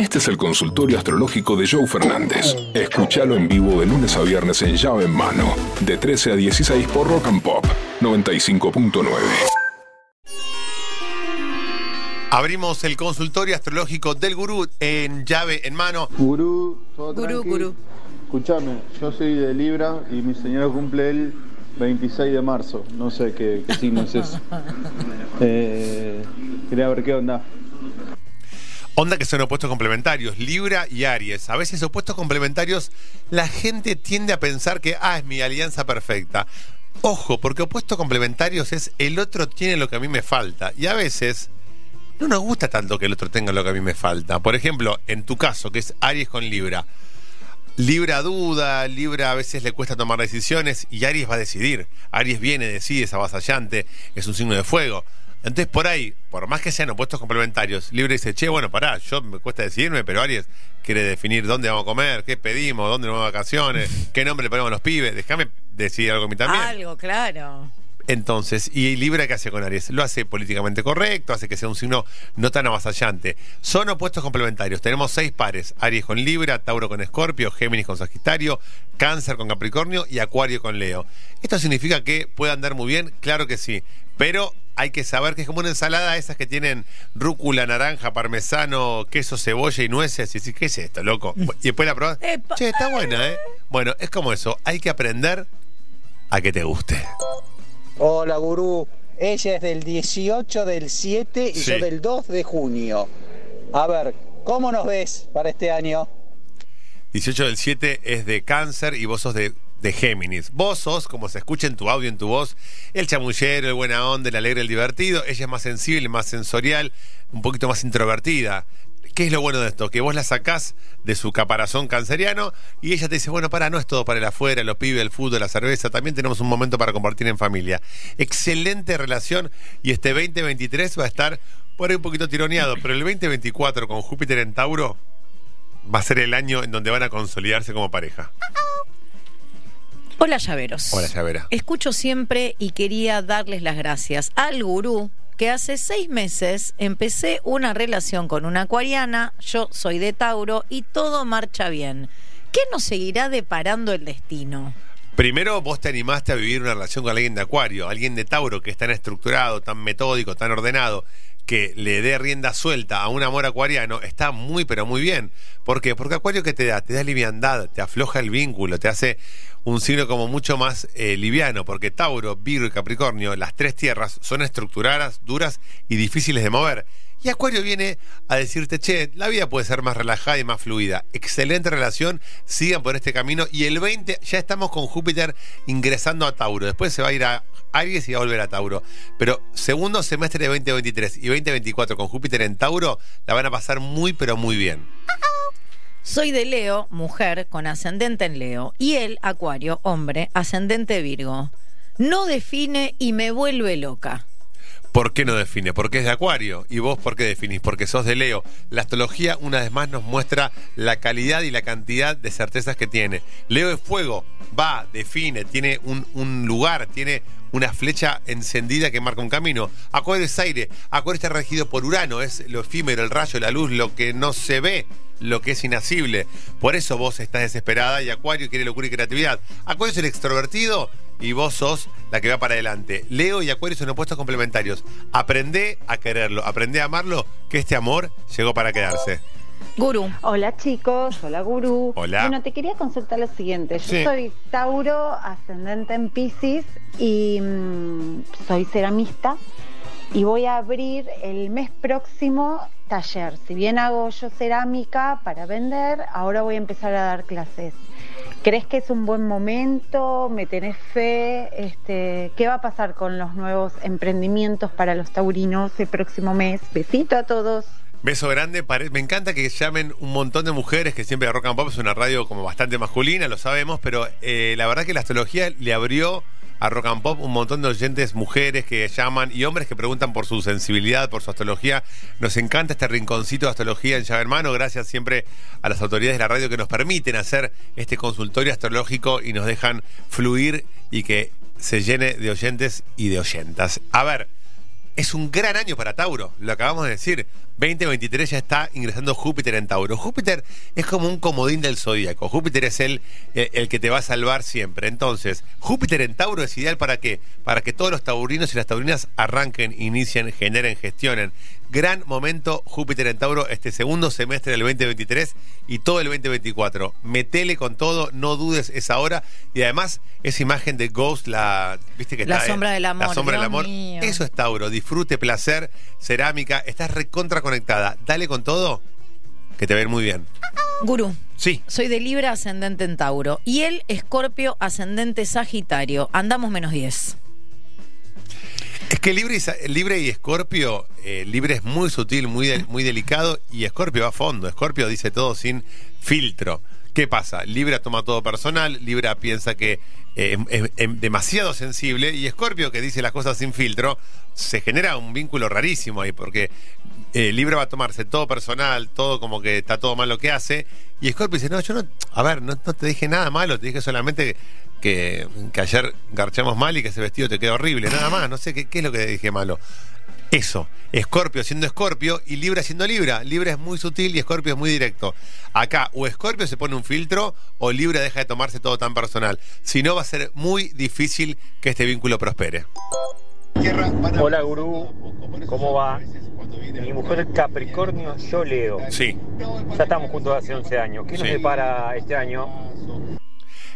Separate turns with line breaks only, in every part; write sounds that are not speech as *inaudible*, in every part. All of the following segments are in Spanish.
Este es el consultorio astrológico de Joe Fernández. Escúchalo en vivo de lunes a viernes en llave en mano, de 13 a 16 por Rock and Pop 95.9.
Abrimos el consultorio astrológico del gurú en llave en mano.
Gurú, todo
Gurú,
tranqui.
gurú.
Escuchame, yo soy de Libra y mi señora cumple el 26 de marzo. No sé qué, qué signo es eso. *laughs* Eh, quería ver qué onda.
Onda que son opuestos complementarios, Libra y Aries. A veces opuestos complementarios, la gente tiende a pensar que, ah, es mi alianza perfecta. Ojo, porque opuestos complementarios es el otro tiene lo que a mí me falta. Y a veces no nos gusta tanto que el otro tenga lo que a mí me falta. Por ejemplo, en tu caso, que es Aries con Libra. Libra duda, Libra a veces le cuesta tomar decisiones y Aries va a decidir. Aries viene, decide, es avasallante, es un signo de fuego. Entonces, por ahí, por más que sean opuestos complementarios, Libra dice, che, bueno, pará, yo me cuesta decidirme, pero Aries quiere definir dónde vamos a comer, qué pedimos, dónde nos vamos de vacaciones, qué nombre le ponemos a los pibes. Déjame decidir algo a mí también.
Algo, claro.
Entonces, ¿y Libra qué hace con Aries? Lo hace políticamente correcto, hace que sea un signo no tan avasallante. Son opuestos complementarios. Tenemos seis pares: Aries con Libra, Tauro con Escorpio, Géminis con Sagitario, Cáncer con Capricornio y Acuario con Leo. ¿Esto significa que puede andar muy bien? Claro que sí. Pero hay que saber que es como una ensalada esas que tienen rúcula, naranja, parmesano, queso, cebolla y nueces. Y decís, ¿qué es esto, loco? Y después la probás.
Epa.
Che, está buena, ¿eh? Bueno, es como eso. Hay que aprender a que te guste.
Hola, gurú. Ella es del 18 del 7 y
Sí.
yo del 2 de junio. A ver, ¿cómo nos ves para este año?
18 del 7 es de cáncer y vos sos de, de Géminis. Vos sos, como se escucha en tu audio, en tu voz, el chamullero, el buena onda, el alegre, el divertido. Ella es más sensible, más sensorial, un poquito más introvertida. ¿Qué es lo bueno de esto? Que vos la sacás de su caparazón canceriano y ella te dice, bueno, para, no es todo para el afuera, los pibes, el fútbol, la cerveza, también tenemos un momento para compartir en familia. Excelente relación y este 2023 va a estar por ahí un poquito tironeado, pero el 2024 con Júpiter en Tauro va a ser el año en donde van a consolidarse como pareja.
Hola, llaveros.
Hola, Llavera.
Escucho siempre y quería darles las gracias al gurú que hace seis meses empecé una relación con una acuariana, yo soy de Tauro y todo marcha bien. ¿Qué nos seguirá deparando el destino?
Primero, vos te animaste a vivir una relación con alguien de Acuario, alguien de Tauro que es tan estructurado, tan metódico, tan ordenado, que le dé rienda suelta a un amor acuariano, está muy, pero muy bien. ¿Por qué? Porque Acuario que te da, te da liviandad, te afloja el vínculo, te hace un signo como mucho más eh, liviano, porque Tauro, Virgo y Capricornio, las tres tierras, son estructuradas, duras y difíciles de mover. Y Acuario viene a decirte, che, la vida puede ser más relajada y más fluida. Excelente relación, sigan por este camino. Y el 20, ya estamos con Júpiter ingresando a Tauro. Después se va a ir a Aries y va a volver a Tauro. Pero segundo semestre de 2023 y 2024 con Júpiter en Tauro, la van a pasar muy, pero muy bien.
Soy de Leo, mujer, con ascendente en Leo, y él, Acuario, hombre, ascendente Virgo. No define y me vuelve loca.
¿Por qué no define? Porque es de Acuario. ¿Y vos por qué definís? Porque sos de Leo. La astrología una vez más nos muestra la calidad y la cantidad de certezas que tiene. Leo es fuego, va, define, tiene un, un lugar, tiene una flecha encendida que marca un camino. Acuario es aire. Acuario está regido por Urano, es lo efímero, el rayo, la luz, lo que no se ve, lo que es inasible. Por eso vos estás desesperada y Acuario quiere locura y creatividad. Acuario es el extrovertido y vos sos la que va para adelante. Leo y Acuario son opuestos complementarios. Aprende a quererlo, aprende a amarlo, que este amor llegó para quedarse.
Gurú.
Hola chicos, hola gurú.
Hola.
Bueno, te quería consultar lo siguiente. Yo
Sí.
soy Tauro, ascendente en Pisces y mm, soy ceramista y voy a abrir el mes próximo taller. Si bien hago yo cerámica para vender, ahora voy a empezar a dar clases. ¿Crees que es un buen momento? ¿Me tenés fe? Este, ¿Qué va a pasar con los nuevos emprendimientos para los taurinos el próximo mes? Besito a todos.
Beso grande, me encanta que llamen un montón de mujeres, que siempre Rock and Pop es una radio como bastante masculina, lo sabemos, pero eh, la verdad que la astrología le abrió a Rock and Pop un montón de oyentes mujeres que llaman y hombres que preguntan por su sensibilidad, por su astrología. Nos encanta este rinconcito de astrología en llave hermano. Gracias siempre a las autoridades de la radio que nos permiten hacer este consultorio astrológico y nos dejan fluir y que se llene de oyentes y de oyentas. A ver, es un gran año para Tauro, lo acabamos de decir. 2023 ya está ingresando Júpiter en Tauro. Júpiter es como un comodín del zodíaco. Júpiter es el, el, el, que te va a salvar siempre. Entonces, Júpiter en Tauro es ideal para qué? Para que todos los taurinos y las taurinas arranquen, inicien, generen, gestionen. Gran momento Júpiter en Tauro este segundo semestre del 2023 y todo el 2024. Metele con todo, no dudes esa hora. Y además, esa imagen de Ghost, la, ¿viste que
La
está, eh?
sombra del amor,
La sombra del amor.
mío.
Eso es Tauro. Disfrute, placer, cerámica. Estás recontra conectada. Dale con todo, que te va a ir muy bien.
Gurú.
Sí.
Soy de Libra ascendente en Tauro. Y él, Escorpio ascendente Sagitario. Andamos menos 10.
Es que Libre y, y Escorpio, eh, Libre es muy sutil, muy, muy delicado y Escorpio va a fondo. Escorpio dice todo sin filtro. ¿Qué pasa? Libra toma todo personal, Libra piensa que eh, es, es- es demasiado sensible y Escorpio que dice las cosas sin filtro, se genera un vínculo rarísimo ahí porque eh, Libra va a tomarse todo personal, todo como que está todo mal lo que hace y Escorpio dice, no, yo no, a ver, no, no te dije nada malo, te dije solamente que, que ayer garchamos mal y que ese vestido te quedó horrible, nada más, no sé qué, qué es lo que te dije malo. Eso, Escorpio siendo Escorpio y Libra siendo Libra. Libra es muy sutil y Escorpio es muy directo. Acá, o Escorpio se pone un filtro o Libra deja de tomarse todo tan personal. Si no, va a ser muy difícil que este vínculo prospere.
Hola gurú, ¿cómo va? Mi mujer Capricornio, yo Leo.
Sí.
Ya estamos juntos hace 11 años. ¿Qué nos
Sí.
depara este año?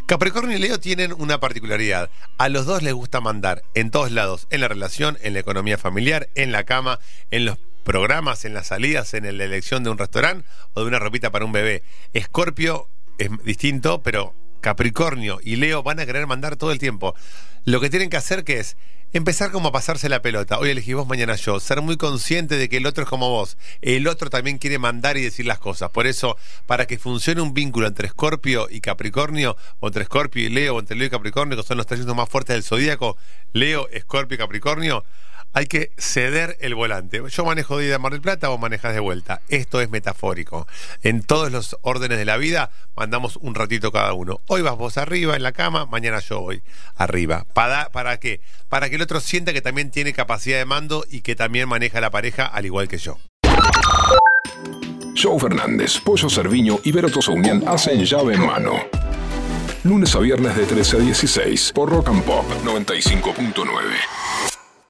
Capricornio y Leo tienen una particularidad. A los dos les gusta mandar en todos lados, en la relación, en la economía familiar, en la cama, en los programas, en las salidas, en la elección de un restaurante o de una ropita para un bebé. Escorpio es distinto, pero Capricornio y Leo van a querer mandar todo el tiempo. Lo que tienen que hacer que es empezar como a pasarse la pelota. Hoy elegí vos, mañana yo. Ser muy consciente de que el otro es como vos. El otro también quiere mandar y decir las cosas. Por eso, para que funcione un vínculo entre Escorpio y Capricornio, o entre Escorpio y Leo, o entre Leo y Capricornio, que son los tres signos más fuertes del zodíaco, Leo, Escorpio y Capricornio, hay que ceder el volante. Yo manejo de ida a Mar del Plata, vos manejas de vuelta. Esto es metafórico. En todos los órdenes de la vida mandamos un ratito cada uno. Hoy vas vos arriba en la cama, mañana yo voy arriba. ¿Para, ¿Para qué? Para que el otro sienta que también tiene capacidad de mando y que también maneja la pareja al igual que yo.
Joe Fernández, Pollo Cerviño y Vero Tosaunian hacen llave en mano. Lunes a viernes de 13 a 16 por Rock and Pop 95.9.